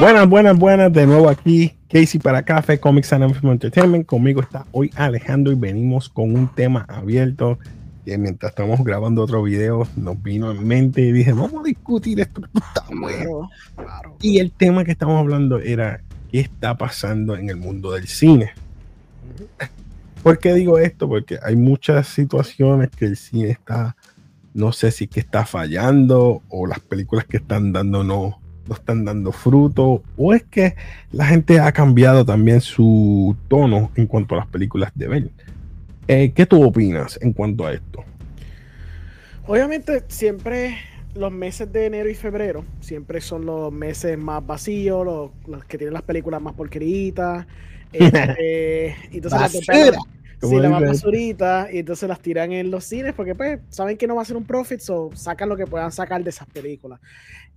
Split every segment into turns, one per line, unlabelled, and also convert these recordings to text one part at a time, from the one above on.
Buenas, buenas, buenas. De nuevo aquí, Casey para Café, Comics and Entertainment. Conmigo está hoy Alejandro y venimos con un tema abierto que mientras estamos grabando otro video nos vino en mente y dije, vamos a discutir esto. Está bueno. Y el tema que estamos hablando era qué está pasando en el mundo del cine. ¿Por qué digo esto? Porque hay muchas situaciones que el cine está, no sé si que está fallando o las películas que están dando no, no están dando fruto o es que la gente ha cambiado también su tono en cuanto a las películas de ver. Eh, ¿Qué tú opinas en cuanto a esto?
Obviamente siempre los meses de enero y febrero siempre son los meses más vacíos, los, que tienen las películas más porqueritas. Este, entonces la más basurita y entonces las tiran en los cines porque pues saben que no va a ser un profit, o sacan lo que puedan sacar de esas películas.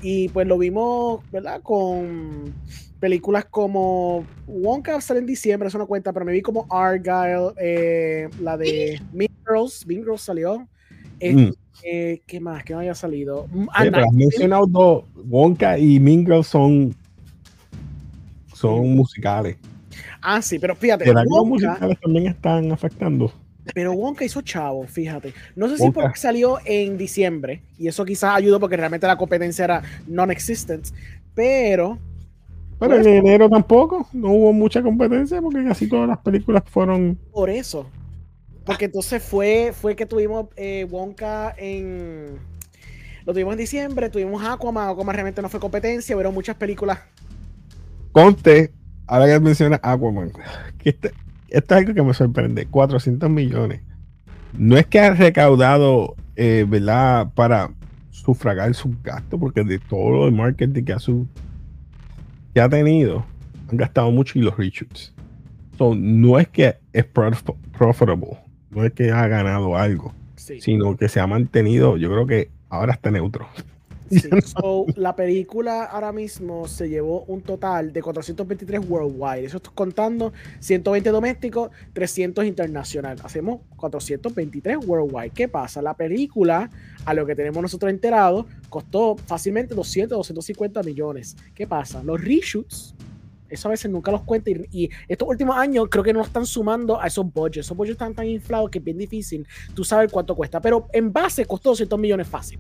Y pues lo vimos, ¿verdad? Con películas como Wonka sale en diciembre, eso no cuenta, pero me vi como Argyle, eh, la de Mean Girls, Mean Girls salió. Mm. Eh, ¿Qué más? ¿Qué no haya salido?
Mm, has mencionado dos. Wonka y Mean Girls son, son musicales.
Ah, sí, pero fíjate.
Pero los musicales también están afectando.
Pero Wonka hizo chavo, fíjate. No sé si porque salió en diciembre y eso quizás ayudó porque realmente la competencia era non-existent, pero.
Pero en enero tampoco, no hubo mucha competencia porque casi todas las películas fueron.
Por eso, porque entonces fue, fue que tuvimos eh, Wonka en. Lo tuvimos en diciembre, tuvimos Aquaman. Aquaman realmente no fue competencia, pero muchas películas.
Conte, ahora que menciona Aquaman, que este, esto es algo que me sorprende: 400 millones. No es que ha recaudado, eh, ¿verdad?, para sufragar sus gastos, porque de todo el marketing que ha, su, que ha tenido, han gastado mucho y los reshoots. So, no es que es profitable no es que ha ganado algo, sino que se ha mantenido, yo creo que ahora está neutro.
La película ahora mismo se llevó un total de 423 worldwide. Eso estoy contando 120 domésticos, 300 internacional. Hacemos 423 worldwide. ¿Qué pasa? La película, a lo que tenemos nosotros enterados, costó fácilmente 200, 250 millones. ¿Qué pasa? Los reshoots eso a veces nunca los cuenta y, estos últimos años creo que no están sumando a esos budgets. Esos budgets están tan inflados que es bien difícil tú sabes cuánto cuesta. Pero en base costó 200 millones fácil.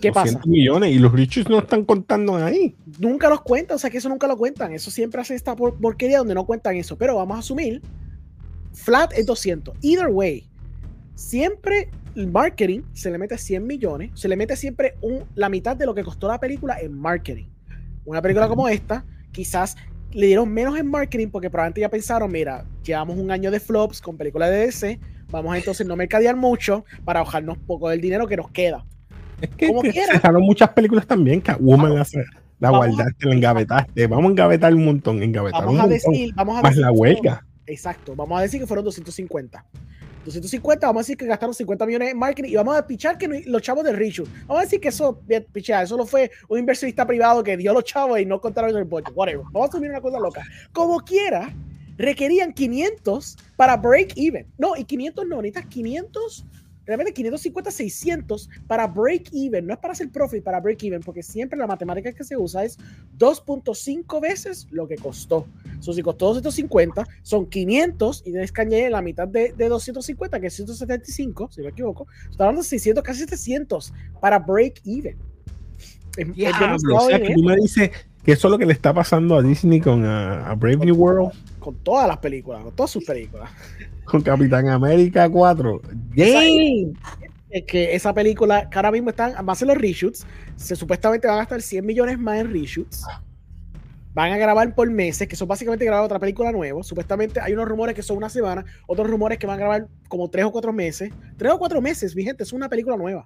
¿Qué 200 pasa? millones y los richos no están contando ahí.
Nunca los cuentan, o sea que eso nunca lo cuentan. Eso siempre hace esta porquería donde no cuentan eso. Pero vamos a asumir, flat es 200. Either way, siempre el marketing se le mete 100 millones, se le mete siempre un, la mitad de lo que costó la película en marketing. Una película como esta quizás le dieron menos en marketing porque probablemente ya pensaron, mira, llevamos un año de flops con películas de DC, vamos a entonces no mercadear mucho para bajarnos poco del dinero que nos queda.
Es que, Como se dejaron muchas películas también, que Woman la guardaste, la engavetaste, vamos a engavetar un montón, engavetar
vamos
a
decir, vamos a
más la huelga.
Exacto, vamos a decir que fueron 250. 250, vamos a decir que gastaron 50 millones en marketing y vamos a pichar que los chavos de Richu. Vamos a decir que eso, pichar, eso no fue un inversionista privado que dio los chavos y no contaron el budget. Whatever. Vamos a subir una cosa loca. Como quiera, requerían 500 para break even. No, y 500 no, necesitas 500 realmente 550, 600 para break even, no es para hacer profit, para break even, porque siempre la matemática que se usa es 2.5 veces lo que costó. So, si costó 250, son 500 y tienes que añadir la mitad de, de 250, que es 175, si no me equivoco. Está hablando de 600, casi 700 para break even.
o sea, que tú me dices que eso es lo que le está pasando a Disney con a, Brave New World.
Con todas las películas, con todas sus películas
con Capitán América 4.
Es que esa película, que ahora mismo están, van a los reshoots, se supuestamente van a gastar 100 millones más en reshoots. Van a grabar por meses, que son básicamente grabar otra película nueva. Supuestamente hay unos rumores que son una semana, otros rumores que van a grabar como tres o cuatro meses. Tres o cuatro meses, mi gente, es una película nueva.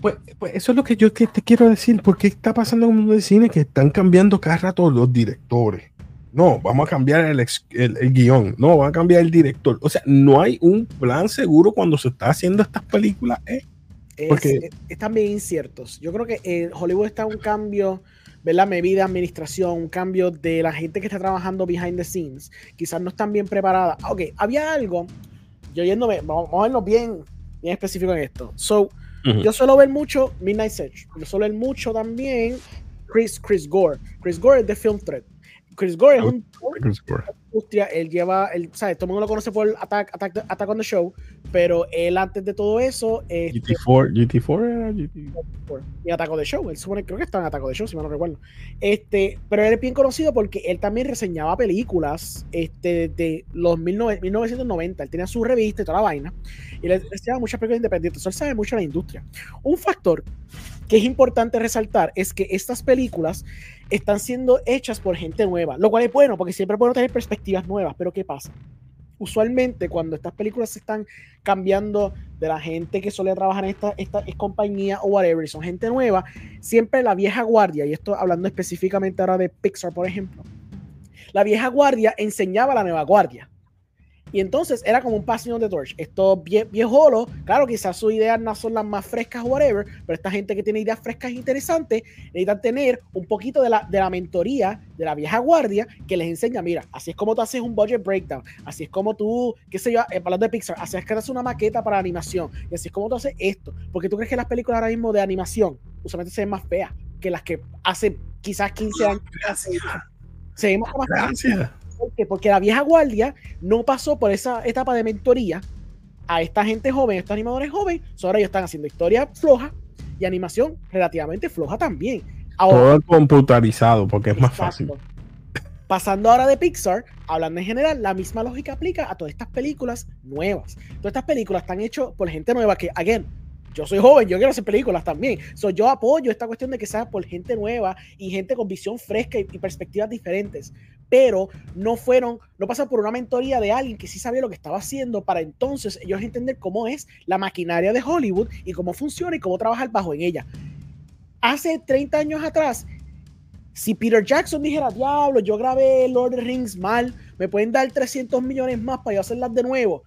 Pues, pues eso es lo que yo te quiero decir, porque está pasando en el mundo del cine que están cambiando cada rato los directores no, vamos a cambiar el, el, guion, no, vamos a cambiar el director. O sea, no hay un plan seguro cuando se está haciendo estas películas. ¿eh?
Porque... están bien inciertos. Yo creo que en Hollywood está un cambio, ¿verdad? Medida, administración, un cambio de la gente que está trabajando behind the scenes. Quizás no están bien preparadas. Ok, había algo, yo yéndome, vamos, a vernos bien, bien específico en esto. So, yo suelo ver mucho Midnight Search. Yo suelo ver mucho también Chris, Chris Gore. Chris Gore es de Film Thread. Chris Gore es un industria, él lleva, él, ¿sabes? Todo el mundo lo conoce por Attack, Attack, Attack on the Show, pero él antes de todo eso.
Este, GT4, GT4 era
GT4. Y Attack on the Show, él supone, creo que está en Attack on the Show, si me no recuerdo. Este, pero él es bien conocido porque él también reseñaba películas este, de los 1990. Él tenía su revista y toda la vaina, y le reseñaba muchas películas independientes. Entonces, él sabe mucho de la industria. Un factor que es importante resaltar es que estas películas están siendo hechas por gente nueva, lo cual es bueno porque siempre es tener perspectivas nuevas, pero ¿qué pasa? Usualmente cuando estas películas se están cambiando de la gente que suele trabajar en esta, esta compañía o whatever, y son gente nueva, siempre la vieja guardia, y esto hablando específicamente ahora de Pixar, por ejemplo, la vieja guardia enseñaba a la nueva guardia. Y entonces era como un passing de torch. Estos vie claro, quizás sus ideas no son las más frescas whatever, pero esta gente que tiene ideas frescas e interesantes necesitan tener un poquito de la, de la mentoría de la vieja guardia que les enseña, mira, así es como tú haces un budget breakdown, así es como tú, qué sé yo, hablando de Pixar, así es que haces una maqueta para animación, y así es como tú haces esto. Porque tú crees que las películas ahora mismo de animación usualmente se ven más feas que las que hace quizás 15 años. Se ven más Gracias. Porque la vieja guardia no pasó por esa etapa de mentoría a esta gente joven, estos animadores jóvenes, ahora ellos están haciendo historia floja y animación relativamente floja también.
Todo computarizado porque es más fácil.
Pasando ahora de Pixar, hablando en general, la misma lógica aplica a todas estas películas nuevas. Todas estas películas están hechas por gente nueva que, again, yo soy joven, yo quiero hacer películas también. So, yo apoyo esta cuestión de que sea por gente nueva y gente con visión fresca y, perspectivas diferentes. Pero no fueron, no pasan por una mentoría de alguien que sí sabía lo que estaba haciendo para entonces ellos entender cómo es la maquinaria de Hollywood y cómo funciona y cómo trabajar bajo en ella. Hace 30 años atrás, si Peter Jackson dijera, diablo, yo grabé Lord of the Rings mal, me pueden dar 300 millones más para yo hacerlas de nuevo.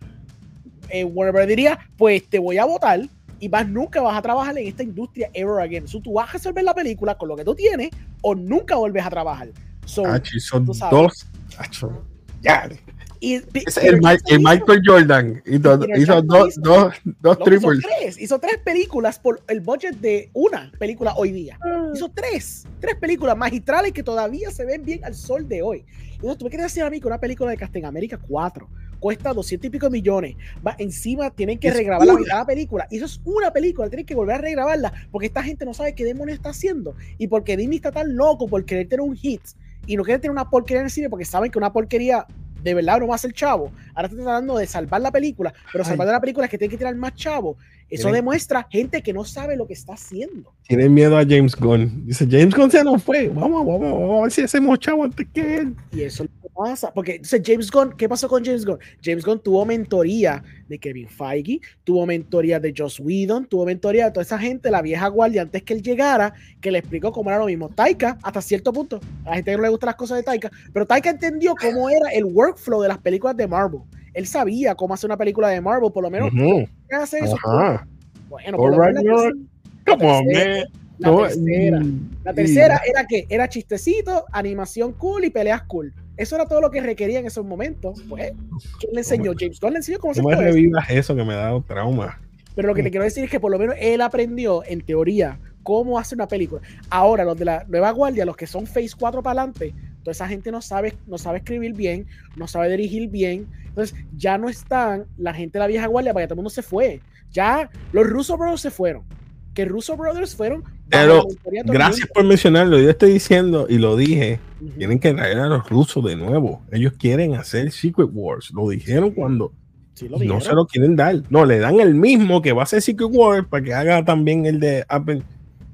Eh, Warner diría, pues te voy a votar y más nunca vas a trabajar en esta industria ever again. So, tú vas a resolver la película con lo que tú tienes o nunca vuelves a trabajar.
So, son dos. ya. Y, es el, Michael Jordan hizo, hizo dos, dos, dos triples.
Hizo tres, hizo tres películas por el budget de una película hoy día. Ah. Hizo tres, tres películas magistrales que todavía se ven bien al sol de hoy. Entonces, tú me quieres decir a mí que una película de Casting América 4 cuesta 200 y pico millones. Va, encima tienen que regrabar la mitad de la película. Y eso es una película, tienen que volver a regrabarla porque esta gente no sabe qué demonios está haciendo. Y porque Disney está tan loco por querer tener un hit y no quiere tener una porquería en el cine porque saben que una porquería de verdad no va a ser chavo. Ahora está tratando de salvar la película, pero salvar la película es que tiene que tirar más chavo. Eso demuestra gente que no sabe lo que está haciendo.
Tienen miedo a James Gunn. Dice, James Gunn se nos fue. Vamos, vamos, vamos a ver si hacemos chavo antes que él.
Y eso pasa. Porque James Gunn, ¿qué pasó con James Gunn? James Gunn tuvo mentoría de Kevin Feige, tuvo mentoría de Joss Whedon, tuvo mentoría de toda esa gente, la vieja guardia, antes que él llegara, que le explicó cómo era lo mismo. Taika, hasta cierto punto, a la gente no le gustan las cosas de Taika, pero Taika entendió cómo era el workflow de las películas de Marvel. Él sabía cómo hacer una película de Marvel, por lo menos. hace eso? Bueno, por lo menos. La tercera, la tercera era que era chistecito, animación cool y peleas cool. Eso era todo lo que requería en esos momentos. Pues, ¿quién le enseñó? James Gunn le enseñó cómo
se hace revivas eso que me ha dado trauma?
Pero lo que te quiero decir es que por lo menos él aprendió, en teoría, cómo hacer una película. Ahora, los de la nueva guardia, los que son Phase 4 para adelante, toda esa gente no sabe, no sabe escribir bien, no sabe dirigir bien. Entonces, ya no están la gente de la vieja guardia, porque todo el mundo se fue. Ya los Russo Brothers se fueron. Que Russo Brothers fueron.
Pero gracias por mencionarlo. Yo estoy diciendo y lo dije. Tienen que traer a los rusos de nuevo. Ellos quieren hacer Secret Wars. Lo dijeron cuando. no se lo quieren dar. No, le dan el mismo que va a ser Secret Wars para que haga también el de Apple.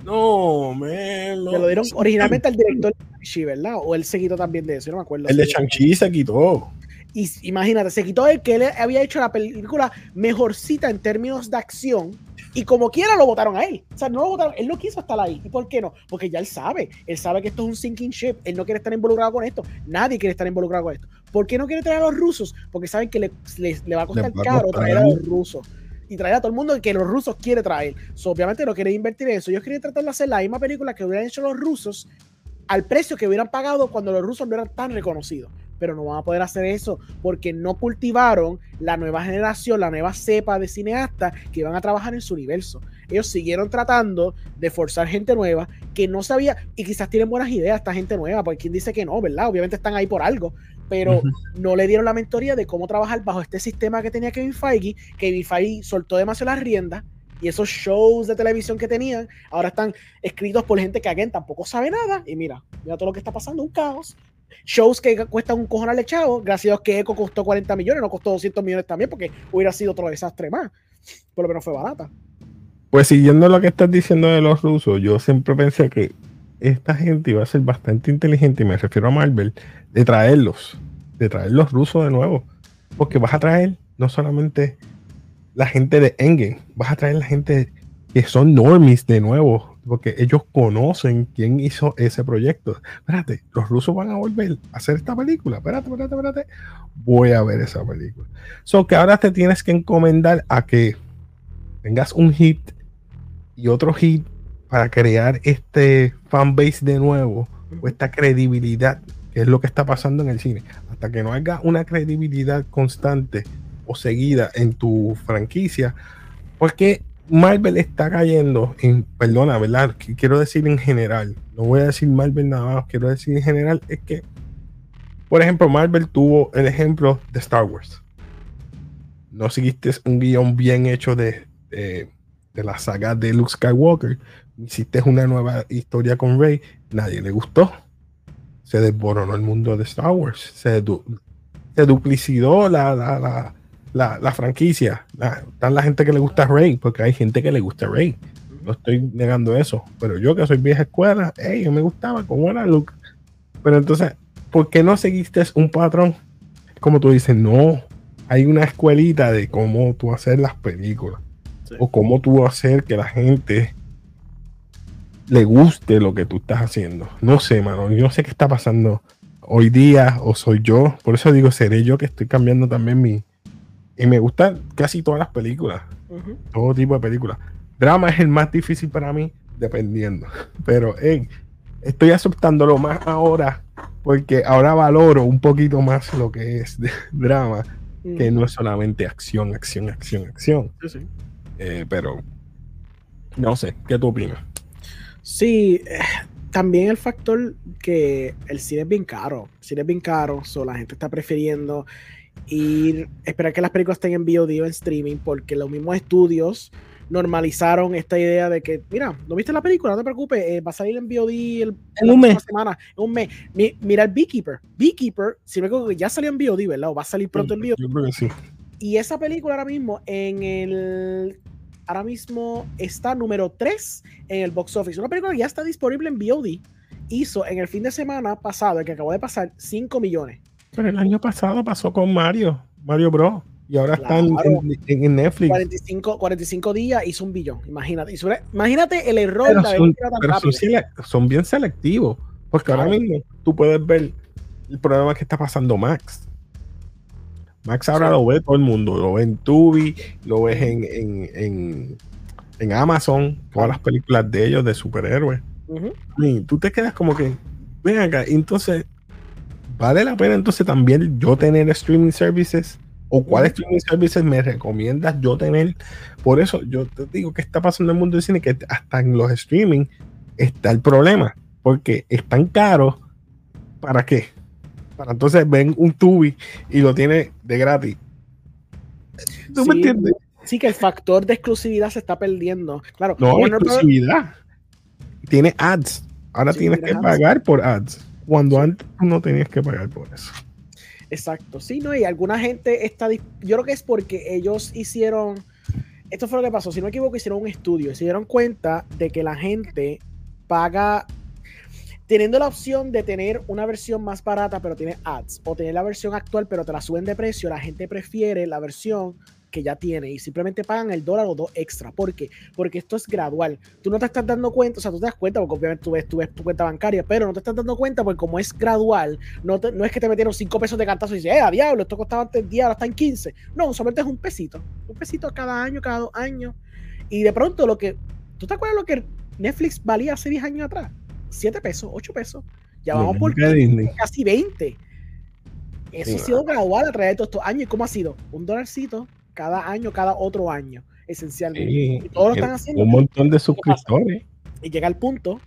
No, me
lo dieron originalmente al director de Shang-Chi, ¿verdad? O él se quitó también de eso, no me acuerdo.
El de Shang-Chi se quitó.
Y imagínate, se quitó el que él había hecho la película mejorcita en términos de acción. Y como quiera lo votaron a él. O sea, no lo votaron, él no quiso estar ahí. ¿Y por qué no? Porque ya él sabe. Él sabe que esto es un sinking ship. Él no quiere estar involucrado con esto. Nadie quiere estar involucrado con esto. ¿Por qué no quiere traer a los rusos? Porque saben que le, va a costar caro traer a los rusos. Y traer a todo el mundo que los rusos quiere traer. obviamente no quiere invertir en eso. Ellos quieren tratar de hacer la misma película que hubieran hecho los rusos al precio que hubieran pagado cuando los rusos no eran tan reconocidos pero no van a poder hacer eso porque no cultivaron la nueva generación, la nueva cepa de cineastas que van a trabajar en su universo. ellos siguieron tratando de forzar gente nueva que no sabía, y quizás tienen buenas ideas esta gente nueva, porque quien dice que no, ¿verdad? Obviamente están ahí por algo, pero no le dieron la mentoría de cómo trabajar bajo este sistema que tenía Kevin Feige. Kevin Feige soltó demasiado las riendas y esos shows de televisión que tenían ahora están escritos por gente que alguien tampoco sabe nada. Y mira, mira todo lo que está pasando, un caos. Shows que cuestan un cojonal de gracias a Dios que Echo costó 40 millones, no costó 200 millones también, porque hubiera sido otro desastre más. Por lo menos fue barata.
Pues siguiendo lo que estás diciendo de los rusos, yo siempre pensé que esta gente iba a ser bastante inteligente, y me refiero a Marvel, de traerlos, de traer los rusos de nuevo. Porque vas a traer no solamente la gente de Engen, vas a traer la gente que son normies de nuevo, porque ellos conocen quién hizo ese proyecto. Espérate, los rusos van a volver a hacer esta película. Espérate, espérate, espérate. Voy a ver esa película. So que ahora te tienes que encomendar a que tengas un hit y otro hit para crear este fanbase de nuevo o esta credibilidad, que es lo que está pasando en el cine. Hasta que no haya una credibilidad constante o seguida en tu franquicia, porque Marvel está cayendo en, perdona, ¿verdad? Quiero decir en general, no voy a decir Marvel nada más, quiero decir en general, es que, por ejemplo, Marvel tuvo el ejemplo de Star Wars. No seguiste un guion bien hecho de, de, la saga de Luke Skywalker, hiciste una nueva historia con Rey, nadie le gustó. Se desboronó el mundo de Star Wars. Se, se duplicidó la, la, la, la franquicia. están la gente que le gusta Rey, porque hay gente que le gusta Rey. No estoy negando eso. Pero yo que soy vieja escuela, hey, me gustaba como era Luke. Pero entonces, ¿por qué no seguiste un patrón? Como tú dices, no. Hay una escuelita de cómo tú hacer las películas. O cómo tú hacer que la gente le guste lo que tú estás haciendo. No sé, mano. Yo no sé qué está pasando hoy día o soy yo. Por eso digo, seré yo que estoy cambiando también mi... Y me gustan casi todas las películas. Todo tipo de películas. Drama es el más difícil para mí, dependiendo. Pero hey, estoy aceptándolo más ahora porque ahora valoro un poquito más lo que es drama, que no es solamente acción, acción, acción, acción. Eh, pero no sé, ¿qué tú opinas?
Sí, eh, también el factor que el cine es bien caro. El cine es bien caro, so la gente está prefiriendo ir, esperar que las películas estén en VOD o en streaming, porque los mismos estudios normalizaron esta idea de que, mira, ¿no viste la película? No te preocupes, eh, va a salir en VOD el,
en un mes.
Semana, en un mes. mira el Beekeeper. Beekeeper, si me acuerdo que ya salió en VOD, ¿verdad? O va a salir pronto en VOD.
Yo creo que sí.
Y esa película ahora mismo en el ahora mismo está número 3 en el box office. Una película que ya está disponible en VOD. Hizo en el fin de semana pasado, el que acabó de pasar, 5 millones.
Pero el año pasado pasó con Mario, Mario Bros. Y ahora está en, Netflix.
45, 45 días hizo un billón. Imagínate. Imagínate el error
de son, bien selectivos. Porque ahora mismo tú puedes ver el problema que está pasando Max. Max ahora lo ve todo el mundo, lo ve en Tubi, lo ves en, en, Amazon, todas las películas de ellos de superhéroes. Y tú te quedas como que, ven acá, entonces, ¿vale la pena entonces también yo tener streaming services? ¿O cuáles streaming services me recomiendas yo tener? Por eso yo te digo que está pasando en el mundo del cine, que hasta en los streaming está el problema, porque están caros. ¿Para qué? Para entonces ven un tubi y lo tiene de gratis.
¿Tú sí, me entiendes? Sí, que el factor de exclusividad se está perdiendo. Claro,
no, exclusividad. Tiene ads. Ahora tienes que pagar por ads. Cuando antes no tenías que pagar por eso.
Exacto. Sí, no, y alguna gente está. Yo creo que es porque ellos hicieron. Esto fue lo que pasó. Si no me equivoco, hicieron un estudio y se dieron cuenta de que la gente paga teniendo la opción de tener una versión más barata pero tiene ads o tener la versión actual pero te la suben de precio, la gente prefiere la versión que ya tiene y simplemente pagan el dólar o dos extra. ¿Por qué? Porque esto es gradual. Tú no te estás dando cuenta, o sea, tú te das cuenta porque obviamente tú ves, tú ves tu cuenta bancaria, pero no te estás dando cuenta porque como es gradual, no, no es que te metieron 5 pesos de cantazo y dices, eh, a diablo, esto costaba antes 10, ahora está en 15. No, solamente es un pesito. Un pesito cada año, cada dos años. Y de pronto lo que... ¿Tú te acuerdas lo que Netflix valía hace 10 años atrás? 7 pesos, 8 pesos. Ya vamos por casi 20. Eso ha sido gradual a través de todos estos años. ¿Y cómo ha sido? Un dolarcito cada año, cada otro año. esencialmente.
Sí,
Y todos lo están haciendo.
Un montón de suscriptores.
Y llega el punto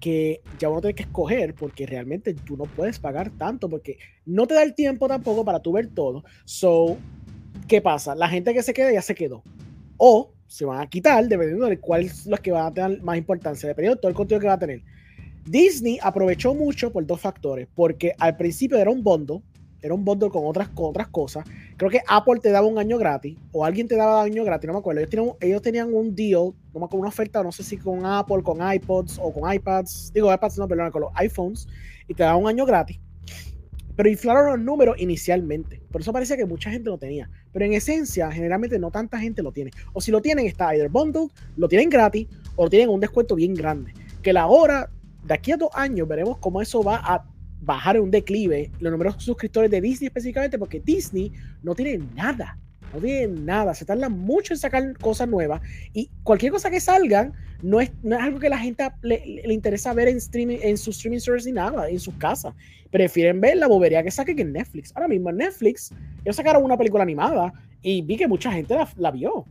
que ya uno tiene que escoger porque realmente tú no puedes pagar tanto porque no te da el tiempo tampoco para tú ver todo. So, ¿qué pasa? La gente que se queda ya se quedó. O se van a quitar dependiendo de cuál es los que van a tener más importancia, dependiendo de todo el contenido que va a tener. Disney aprovechó mucho por dos factores, porque al principio era un bundle, era un bundle con otras, con otras cosas. Creo que Apple te daba un año gratis, o alguien te daba un año gratis, no me acuerdo. Ellos tenían, un- ellos tenían un deal, no me acuerdo, una oferta, no sé si con Apple, con iPods o con iPads, digo iPads, no, perdón, con los iPhones, y te daban un año gratis. Pero inflaron los números inicialmente. Por eso parecía que mucha gente lo tenía. Pero en esencia, generalmente no tanta gente lo tiene. O si lo tienen, está either bundled, lo tienen gratis, o tienen un descuento bien grande. Que la hora, de aquí a dos años, veremos cómo eso va a bajar en un declive los números de suscriptores de Disney específicamente, porque Disney no tiene nada. No tiene nada. Se tarda mucho en sacar cosas nuevas. Y cualquier cosa que salgan, no es, no es algo que la gente le, le- interesa ver en, streaming, en sus streaming service ni nada, en sus casas. Prefieren ver la bobería que saquen en Netflix. Ahora mismo en Netflix, ellos sacaron una película animada y vi que mucha gente la, la vio.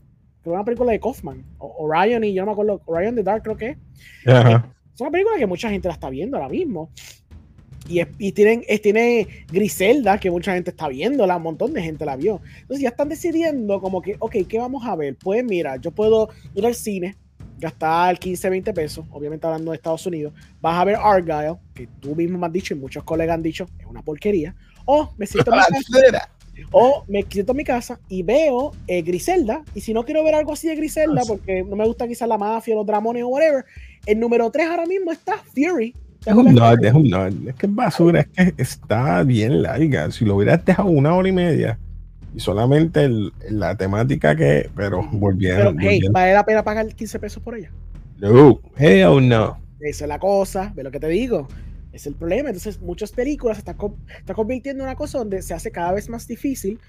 Era una película de Kaufman. O- Orion y yo no me acuerdo. Orion the Dark creo que es. Es una película que mucha gente la está viendo ahora mismo. Y, es- y tienen, es- tiene Griselda, que mucha gente está viéndola, un montón de gente la vio. Entonces ya están decidiendo como que, ok, ¿qué vamos a ver? Pues mira, yo puedo ir al cine, gastar 15, 20 pesos, obviamente hablando de Estados Unidos, vas a ver Argyle, que tú mismo me has dicho y muchos colegas han dicho, es una porquería, o me siento en mi casa, o me siento en mi casa y veo eh, Griselda, y si no quiero ver algo así de Griselda,
Ah,
porque no me gusta quizás la mafia, los dramones o whatever, el número 3 ahora mismo está Fury.
Es un nod, es un nod. Es que es basura, es que está bien larga. Si lo hubieras dejado una hora y media y solamente el- la temática que. Pero
Pero,
volvieron.
hey,
volvieron.
¿vale la pena pagar 15 pesos por ella?
No, hell no.
Esa es la cosa, ve lo que te digo. Es el problema. Entonces, muchas películas se están co- está convirtiendo en una cosa donde se hace cada vez más difícil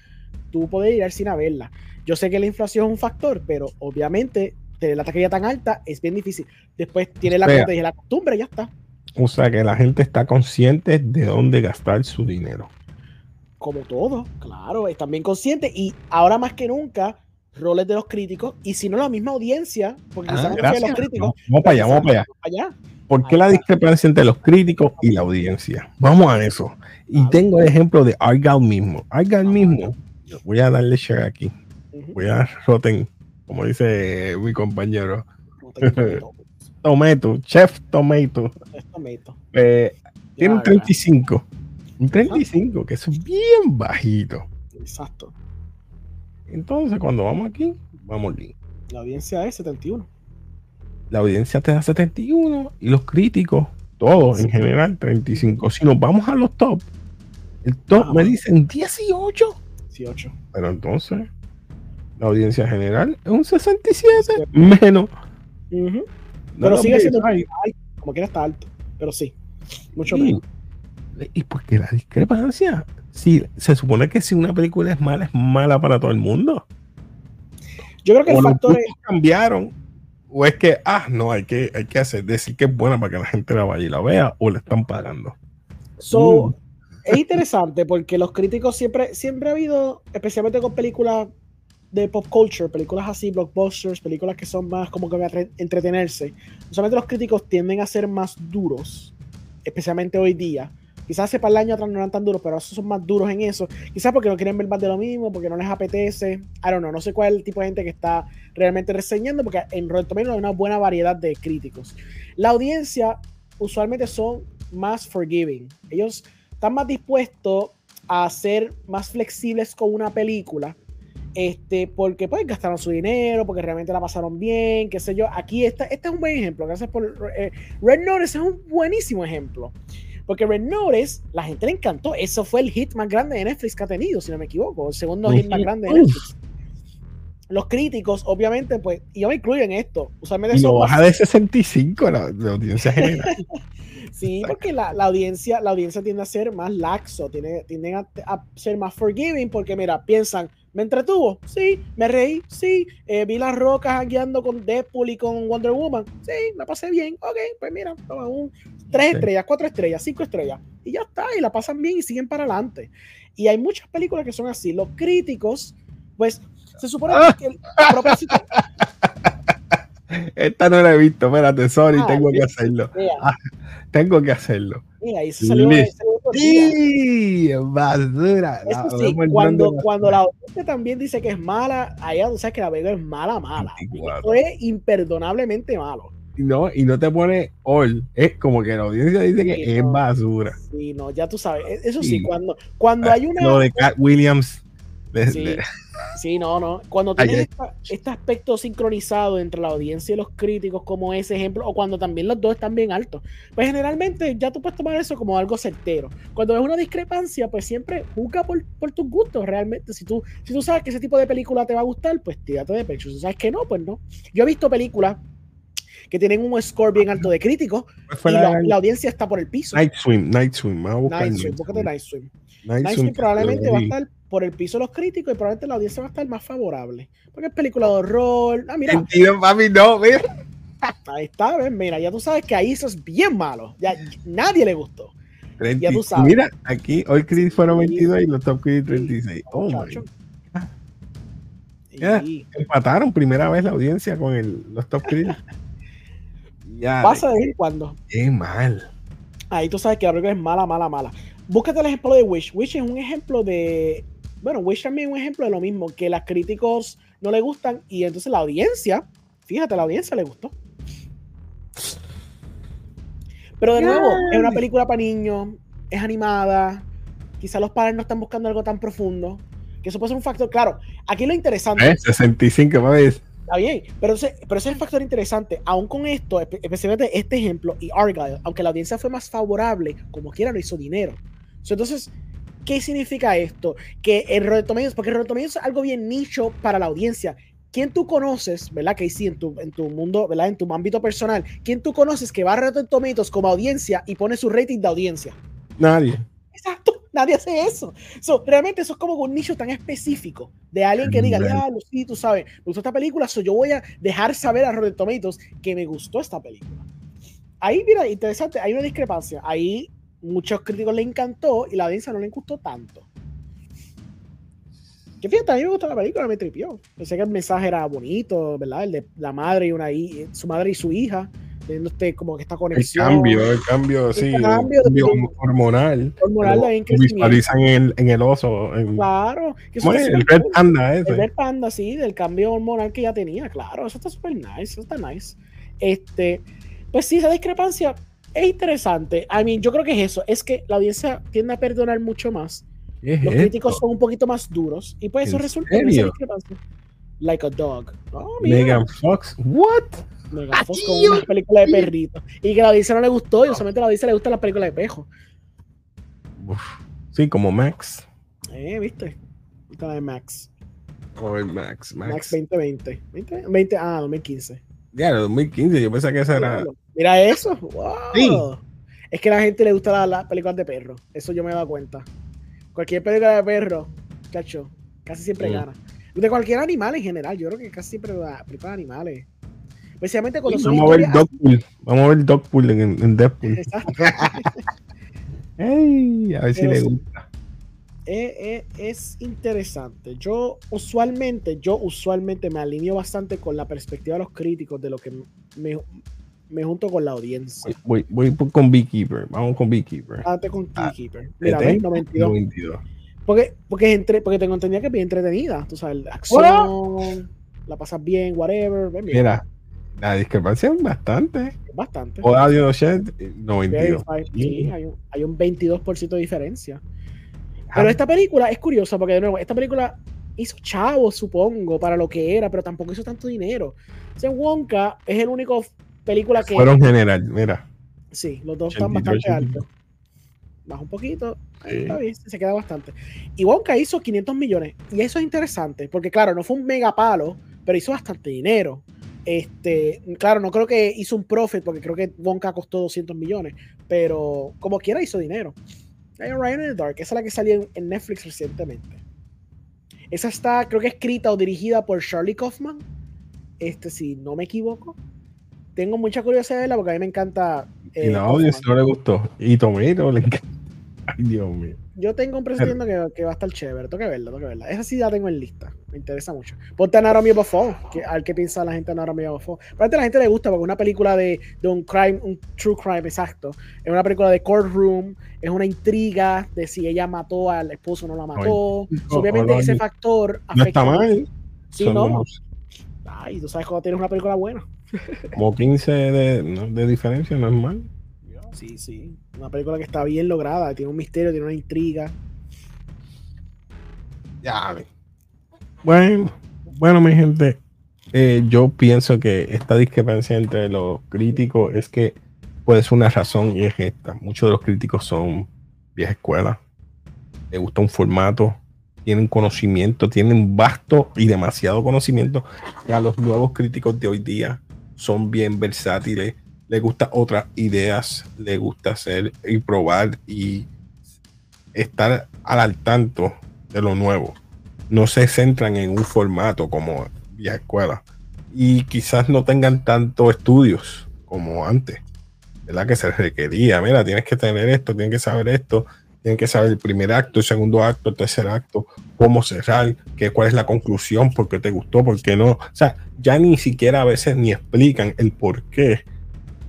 tú poder ir al cine a verla. Yo sé que la inflación es un factor, pero obviamente tener la taquilla tan alta es bien difícil. Después tiene la, la costumbre, ya está.
O sea que la gente está consciente de dónde gastar su dinero.
Como todo, claro, están bien conscientes. Y ahora más que nunca, roles de los críticos. Y si no, la misma audiencia, porque quizás
Ah,
en los críticos.
Vamos para allá, vamos para allá.
allá.
¿Por qué la discrepancia entre los críticos y la audiencia? Vamos a eso. Y tengo el ejemplo de Argyle mismo. Argyle mismo, voy a darle share aquí. Voy a roten, como dice mi compañero.
No
Tomato, Chef Tomato.
Esto meto.
Eh, tiene un
Ya,
35. Un 35, que es bien bajito.
Exacto.
Entonces, cuando vamos aquí, vamos bien.
La audiencia es 71.
La audiencia te da 71 y los críticos, todos en general, 35. Si nos vamos a los top, el top me dicen 18.
18.
Pero entonces, la audiencia general es un 67 menos. No
Pero sigue siendo alto, como quiera está alto. Pero sí, mucho
Sí.
menos.
Y porque la discrepancia, si se supone que si una película es mala, es mala para todo el mundo.
Yo creo que
o
el factor es.
cambiaron, o es que, ah, no, hay que, hay que hacer, decir que es buena para que la gente la vaya y la vea, o le están pagando.
So,
Mm.
Es interesante porque los críticos siempre, siempre ha habido, especialmente con películas de pop culture, películas así, blockbusters, películas que son más como que entretenerse. Usualmente los críticos tienden a ser más duros, especialmente hoy día. Quizás hace para el año atrás no eran tan duros, pero ahora son más duros en eso. Quizás porque no quieren ver más de lo mismo, porque no les apetece. I don't know, no sé cuál es el tipo de gente que está realmente reseñando, porque en Rotten Tomatoes hay una buena variedad de críticos. La audiencia usualmente son más forgiving. Ellos están más dispuestos a ser más flexibles con una película. Este, porque pues gastaron su dinero, porque realmente la pasaron bien, qué sé yo. Aquí está, este es un buen ejemplo. Gracias por. eh, Red Notice es un buenísimo ejemplo. Porque Red Notice, la gente le encantó. Eso fue el hit más grande de Netflix que ha tenido, si no me equivoco. El segundo hit más grande de. Netflix. Los críticos, obviamente, pues, y yo me incluyo en esto. Usualmente
Y lo baja de 65 la, la audiencia general.
Sí, porque la, la audiencia, la audiencia tiende a ser más laxo, tiene, tienden a, a ser más forgiving, porque mira, piensan, ¿me entretuvo? Sí, me reí, sí, eh, vi las rocas guiando con Deadpool y con Wonder Woman, sí, la pasé bien, ok, pues mira, toma un tres
Sí.
estrellas, cuatro estrellas, cinco estrellas, y ya está, y la pasan bien y siguen para adelante. Y hay muchas películas que son así, los críticos, pues Se supone que el propósito.
Esta no la he visto, espérate, sorry,
Ah,
tengo que hacerlo. Ah, tengo que hacerlo.
Mira, ahí se salió.
Sí, basura.
Eso sí, cuando, cuando la audiencia también dice que es mala, allá tú sabes que la película es mala, mala.
24.
Esto es imperdonablemente malo.
Y no, y no te pone all. Es como que la audiencia dice que es basura.
Sí, no, ya tú sabes. e- Eso sí,
Sí.
cuando, cuando hay una.
Lo de Cat Williams. De-
Sí,
de-
sí, no, no. Cuando tienes esta- este aspecto sincronizado entre la audiencia y los críticos, como ese ejemplo, o cuando también los dos están bien altos, pues generalmente ya tú puedes tomar eso como algo certero. Cuando ves una discrepancia, pues siempre juzga por, por tus gustos, realmente. Si tú, si tú sabes que ese tipo de película te va a gustar, pues tírate de pecho. Si sabes que no, pues no. Yo he visto películas que tienen un score bien alto de críticos
¿Cuál fue
y
la-
la, la audiencia está por el piso.
Night Swim, Night Swim. Vamos a buscar
Night
Night
Swim, búscate
Swim.
Night Swim.
Night
Night
Swim,
Swim probablemente va a estar por el piso de los críticos y probablemente la audiencia va a estar más favorable. Porque es película de horror. Ah, mira,
Mentira, papi, no, mira.
ahí está, ves, mira, ya tú sabes que ahí eso es bien malo. Ya nadie le gustó.
30.
Ya tú sabes.
Mira, aquí hoy Chris fueron
Sí.
22 y los Top Chris 36. Oh, my. Ya.
Y
Empataron primera vez la audiencia con el, los Top Chris. ya,
pasa de vez en cuando.
qué mal.
Ahí tú sabes que la película es mala, mala, mala. Búscate el ejemplo de Wish. Wish es un ejemplo de. Bueno, Wish también es un ejemplo de lo mismo, que las críticos no le gustan y entonces la audiencia, fíjate, la audiencia le gustó. Pero de nuevo, es una película para niños, es animada, quizás los padres no están buscando algo tan profundo, que eso puede ser un factor. Claro, aquí lo interesante.
¿Eh? 65, papi.
Está bien, pero ese, pero ese es el factor interesante. Aún con esto, espe- especialmente este ejemplo y Argyle, aunque la audiencia fue más favorable, como quiera no hizo dinero. So, entonces, ¿qué significa esto? Que el Rotten Tomatoes, porque el Rotten Tomatoes es algo bien nicho para la audiencia. ¿Quién tú conoces, verdad? Que sí, en tu, en tu mundo, ¿verdad? En tu ámbito personal, ¿quién tú conoces que va a Rotten Tomatoes como audiencia y pone su rating de audiencia?
Nadie.
Exacto, nadie hace eso. So, realmente eso es como un nicho tan específico de alguien que diga, ya, sí, tú sabes, me gustó esta película, so yo voy a dejar saber a Rotten Tomatoes que me gustó esta película. Ahí, mira, interesante, hay una discrepancia. Ahí muchos críticos le encantó y la audiencia no le gustó tanto. Que fíjate, a mí me gustó la película, me tripió. Pensé que el mensaje era bonito, ¿verdad? El de la madre y una su madre y su hija, teniendo este, como que esta
El
conexión.
cambio, el cambio, sí. El
cambio
hormonal.
hormonal
Lo-
en
visualizan en el, en el oso. En,
Claro. Que eso
¿cómo
está
es? el Red
cool.
Panda
El
ese.
Red Panda, sí, del cambio hormonal que ya tenía, claro, eso está súper nice, eso está nice. Este, pues sí, esa discrepancia es interesante. I mean, yo creo que es eso, es que la audiencia tiende a perdonar mucho más.
¿Qué es
Los
esto?
críticos son un poquito más duros y pues eso
¿En
resulta en esa discrepancia. Like a dog. Oh,
Megan Fox. What?
Megan Fox con una película de perrito. Y que la audiencia no le gustó, y solamente a la audiencia le gustan las películas de pejo.
Uf. Sí, como Max.
Eh, ¿viste? Esta de Max.
Como el Max. Max.
Max 2020. 20, 20 ah, 2015.
Ya, el 2015. Yo pensaba que esa era.
Mira eso. Wow.
Sí.
Es que a la gente le gusta las las películas de perro. Eso yo me he dado cuenta. Cualquier película de perro, cacho, casi siempre
Mm.
gana. De cualquier animal en general. Yo creo que casi siempre da películas de animales. Especialmente cuando son
Vamos a ver Dogpool. Vamos a ver Dogpool en, en Deadpool.
Exacto.
A ver si le gusta.
Eh, eh, es interesante. Yo usualmente, yo usualmente me alineo bastante con la perspectiva de los críticos de lo que me, me junto con la audiencia.
Voy, voy con Beekeeper. Vamos con Beekeeper.
Antes con
Ah,
Keeper. Mira. ¿ves? 92.
92.
Porque, porque, entre, porque tengo entendido que es bien entretenida. Tú sabes, acción, la pasas bien, whatever. ven bien,
Mira, la discrepancia es bastante.
bastante.
O audio Shed, 92.
Verified, sí, hay, un, hay un 22% de diferencia.
Ah,
Pero esta película es curiosa porque, de nuevo, esta película hizo chavos, supongo, para lo que era, pero tampoco hizo tanto dinero. O sea, Wonka es el único película que.
Fueron general, mira.
Sí, los dos están
82,
bastante
82.
altos. Baja un poquito,
Sí.
está bien, se queda bastante. Y Wonka hizo 500 millones. Y eso es interesante, porque claro, no fue un mega palo, pero hizo bastante dinero. Este, claro, no creo que hizo un profit, porque creo que Wonka costó 200 millones, pero como quiera hizo dinero. Hay Ryan in the Dark, esa es la que salió en Netflix recientemente. Esa está, creo que escrita o dirigida por Charlie Kaufman. Este, si no me equivoco. Tengo mucha curiosidad de verla porque a mí me encanta.
Y
eh,
la
Kaufman.
audiencia no le gustó. Y Tomato le encanta. Ay, Dios mío.
yo tengo un presentiendo que, que, va a estar chévere. Tengo que verlo, tengo que verla. Esa sí la tengo en lista. Me interesa mucho. Ponte a Naomi Buffon, que al que piensa la gente de Naomi Buffon. Probablemente a la gente le gusta porque es una película de, de, un crime, un true crime, exacto. Es una película de courtroom, es una intriga de si ella mató al esposo o no la mató. No, obviamente no, ese factor
afecta. No está mal.
Sí, no. Ay, tú sabes cuando tienes una película buena.
Como 15 de, de diferencia, no es mal.
Sí, sí. Una película que está bien lograda, tiene un misterio, tiene una intriga.
Ya. Bueno, bueno, mi gente, eh, yo pienso que esta discrepancia entre los críticos es que puede ser una razón y es esta. Muchos de los críticos son vieja escuela, les gusta un formato, tienen conocimiento, tienen vasto y demasiado conocimiento. A los nuevos críticos de hoy día son bien versátiles le gusta otras ideas, le gusta hacer y probar y estar al tanto de lo nuevo. No se centran en un formato como vía escuela y quizás no tengan tantos estudios como antes, ¿verdad? Que se requería. Mira, tienes que tener esto, tienes que saber esto, tienes que saber el primer acto, el segundo acto, el tercer acto, cómo cerrar, qué, cuál es la conclusión, por qué te gustó, por qué no. O sea, ya ni siquiera a veces ni explican el por qué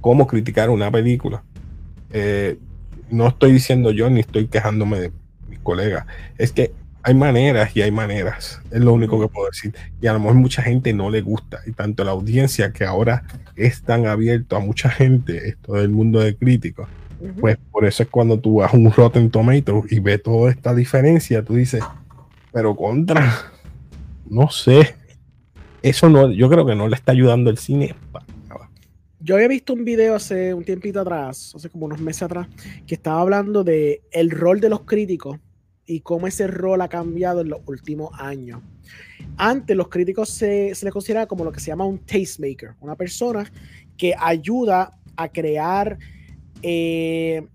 cómo criticar una película. Eh, no estoy diciendo yo ni estoy quejándome de mis colegas. Es que hay maneras y hay maneras. Es lo único que puedo decir. Y a lo mejor mucha gente no le gusta. Y tanto la audiencia que ahora es tan abierto a mucha gente, esto del mundo de críticos. Pues por eso es cuando tú vas a un Rotten Tomatoes y ves toda esta diferencia, tú dices, pero contra, no sé. Eso no, yo creo que no le está ayudando el cine
yo había visto un video hace un tiempito atrás, hace como unos meses atrás, que estaba hablando de el rol de los críticos y cómo ese rol ha cambiado en los últimos años. Antes los críticos se, se les consideraba como lo que se llama un tastemaker, una persona que ayuda a crear eh,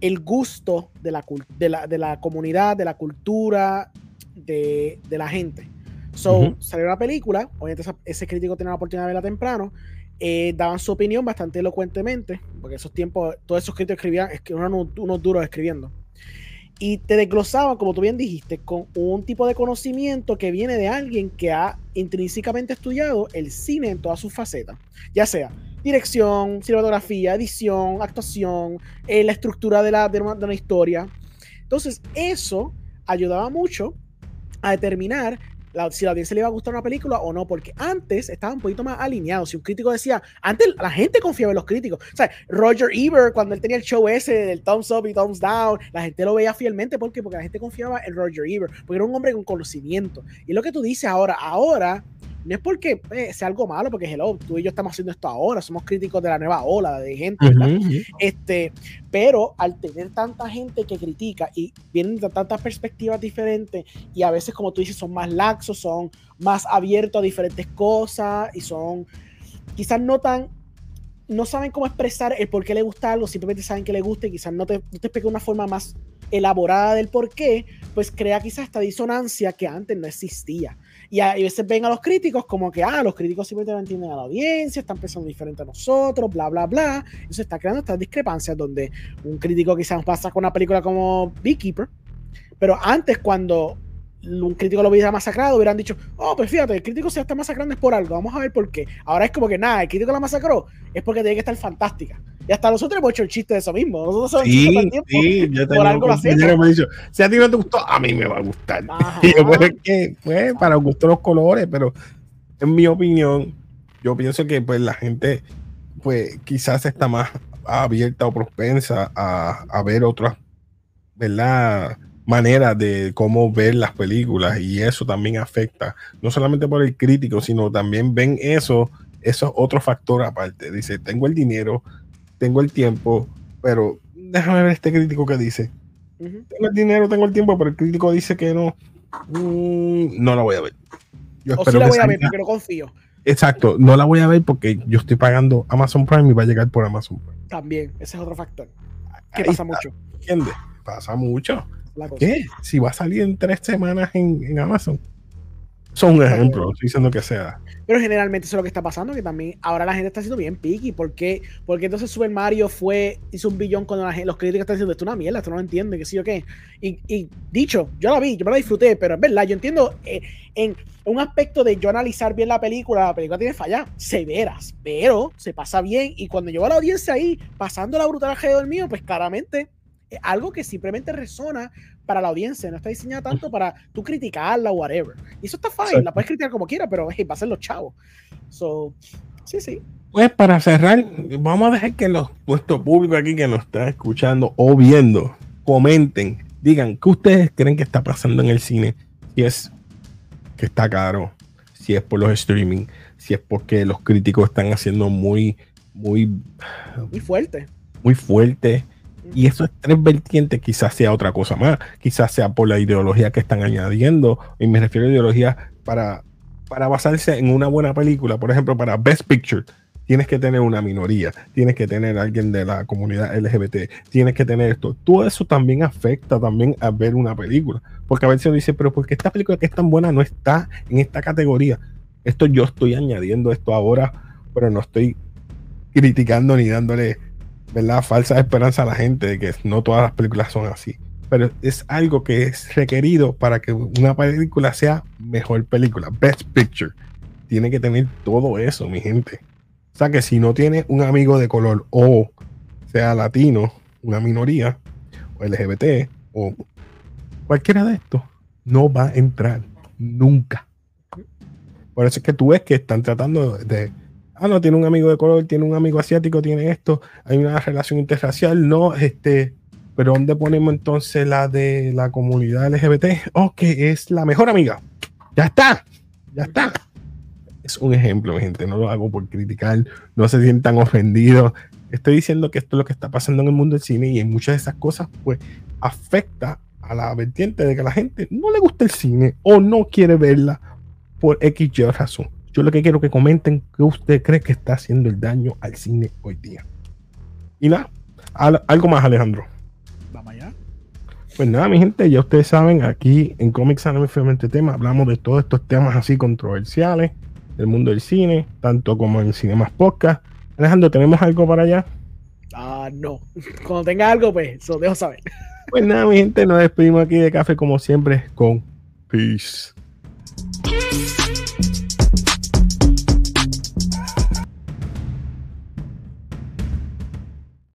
el gusto de la, de, la, de la, comunidad, de la cultura, de, de la gente. So, salió una película, obviamente ese crítico tiene la oportunidad de verla temprano, eh, daban su opinión bastante elocuentemente, porque esos tiempos, todos esos escritores escribían, eran unos, unos duros escribiendo. Y te desglosaban, como tú bien dijiste, con un tipo de conocimiento que viene de alguien que ha intrínsecamente estudiado el cine en todas sus facetas, ya sea dirección, cinematografía, edición, actuación, eh, la estructura de, la, de una historia. Entonces, eso ayudaba mucho a determinar si a la audiencia le iba a gustar una película o no, porque antes estaba un poquito más alineado. Si un crítico decía, antes la gente confiaba en los críticos. O sea, Roger Ebert, cuando él tenía el show ese del thumbs up y thumbs down, la gente lo veía fielmente. ¿Por Porque la gente confiaba en Roger Ebert, porque era un hombre con conocimiento. Y lo que tú dices ahora, ahora no es porque eh, sea algo malo, porque hello, tú y yo estamos haciendo esto ahora, somos críticos de la nueva ola de gente, Este, pero al tener tanta gente que critica y vienen de tantas perspectivas diferentes y a veces, como tú dices, son más laxos, son más abiertos a diferentes cosas y son quizás no tan no saben cómo expresar el por qué le gusta algo, simplemente saben que le gusta y quizás no te, no te explica una forma más elaborada del por qué, pues crea quizás esta disonancia que antes no existía. Y a, veces ven a los críticos como que, ah, los críticos simplemente no entienden a la audiencia, están pensando diferente a nosotros, bla, bla, bla. Eso está creando estas discrepancias donde un crítico quizás pasa con una película como Beekeeper, pero antes cuando un crítico lo hubiera masacrado, hubieran dicho, oh, pues fíjate, el crítico se está masacrando es por algo, vamos a ver por qué. Ahora es como que nada, el crítico la masacró, es porque tiene que estar fantástica. Y hasta nosotros hemos hecho el chiste de eso mismo. Nosotros somos
sí, el tiempo. Sí, yo por algo lo hacemos. Dicho, si a ti no te gustó, a mí me va a gustar. Y yo, pues, que, pues, para gustar los colores, pero en mi opinión, yo pienso que pues la gente, pues quizás está más abierta o propensa a, a ver otras, ¿verdad? Maneras de cómo ver las películas y eso también afecta, no solamente por el crítico, sino también ven eso, eso otro factor aparte. Dice, tengo el dinero, tengo el tiempo, pero déjame ver este crítico que dice. Tengo el dinero, tengo el tiempo, pero el crítico dice que no. Mm, no la voy a ver.
Yo o sí la voy a ver porque no confío.
Exacto, no la voy a ver porque yo estoy pagando Amazon Prime y va a llegar por Amazon Prime.
También, ese es otro factor. Que pasa mucho.
¿Entiendes? Pasa mucho. ¿Qué? Si va a salir en tres semanas en, Amazon. Son un ejemplo, estoy diciendo que sea.
Pero generalmente eso es lo que está pasando, que también ahora la gente está siendo bien picky. ¿Por qué? Porque entonces Super Mario fue, hizo un billón cuando la gente, los críticos están diciendo, esto es una mierda, esto no lo entiende, que sí o qué. Y, y, dicho, yo la vi, yo me la disfruté, pero es verdad, yo entiendo eh, en un aspecto de yo analizar bien la película, la película tiene fallas severas, pero se pasa bien. Y cuando yo a la audiencia ahí, pasando la brutal alrededor mío, pues claramente algo que simplemente resona para la audiencia, no está diseñada tanto para tú criticarla o whatever. Y eso está fine, la puedes criticar como quieras, pero hey, va a ser los chavos. So, sí, sí.
Pues para cerrar, vamos a dejar que los, nuestro público aquí que nos está escuchando o viendo, comenten, digan qué ustedes creen que está pasando en el cine. Si es que está caro, si es por los streaming, si es porque los críticos están haciendo muy, muy,
muy fuerte.
Muy fuerte y esos tres vertientes quizás sea otra cosa más, quizás sea por la ideología que están añadiendo, y me refiero a ideología para, para basarse en una buena película, por ejemplo, para Best Picture, tienes que tener una minoría, tienes que tener alguien de la comunidad LGBT, tienes que tener esto. Todo eso también afecta también a ver una película, porque a veces uno dice, pero porque esta película que es tan buena no está en esta categoría. Esto yo estoy añadiendo esto ahora, pero no estoy criticando ni dándole ¿verdad? falsa esperanza a la gente de que no todas las películas son así. Pero es algo que es requerido para que una película sea mejor película. Best Picture. Tiene que tener todo eso, mi gente. O sea que si no tiene un amigo de color o sea latino, una minoría, o LGBT, o cualquiera de estos, no va a entrar nunca. Por eso es que tú ves que están tratando de ah, no, tiene un amigo de color, tiene un amigo asiático, tiene esto, hay una relación interracial, no, este, pero ¿dónde ponemos entonces la de la comunidad LGBT? Oh, que es la mejor amiga. Ya está, ya está. Es un ejemplo, gente, no lo hago por criticar, no se sientan ofendidos. Estoy diciendo que esto es lo que está pasando en el mundo del cine y en muchas de esas cosas, pues, afecta a la vertiente de que la gente no le gusta el cine o no quiere verla por X y razón. Yo lo que quiero que comenten qué usted cree que está haciendo el daño al cine hoy día. Y nada, algo más, Alejandro.
Vamos allá.
Pues nada, mi gente, ya ustedes saben, aquí en Comics Anime este tema hablamos de todos estos temas así controversiales del mundo del cine, tanto como en Cinemas Podcast. Alejandro, ¿tenemos algo para allá?
Ah, no. Cuando tenga algo, pues, lo dejo saber.
Pues nada, mi gente, nos despedimos aquí de café como siempre con Peace.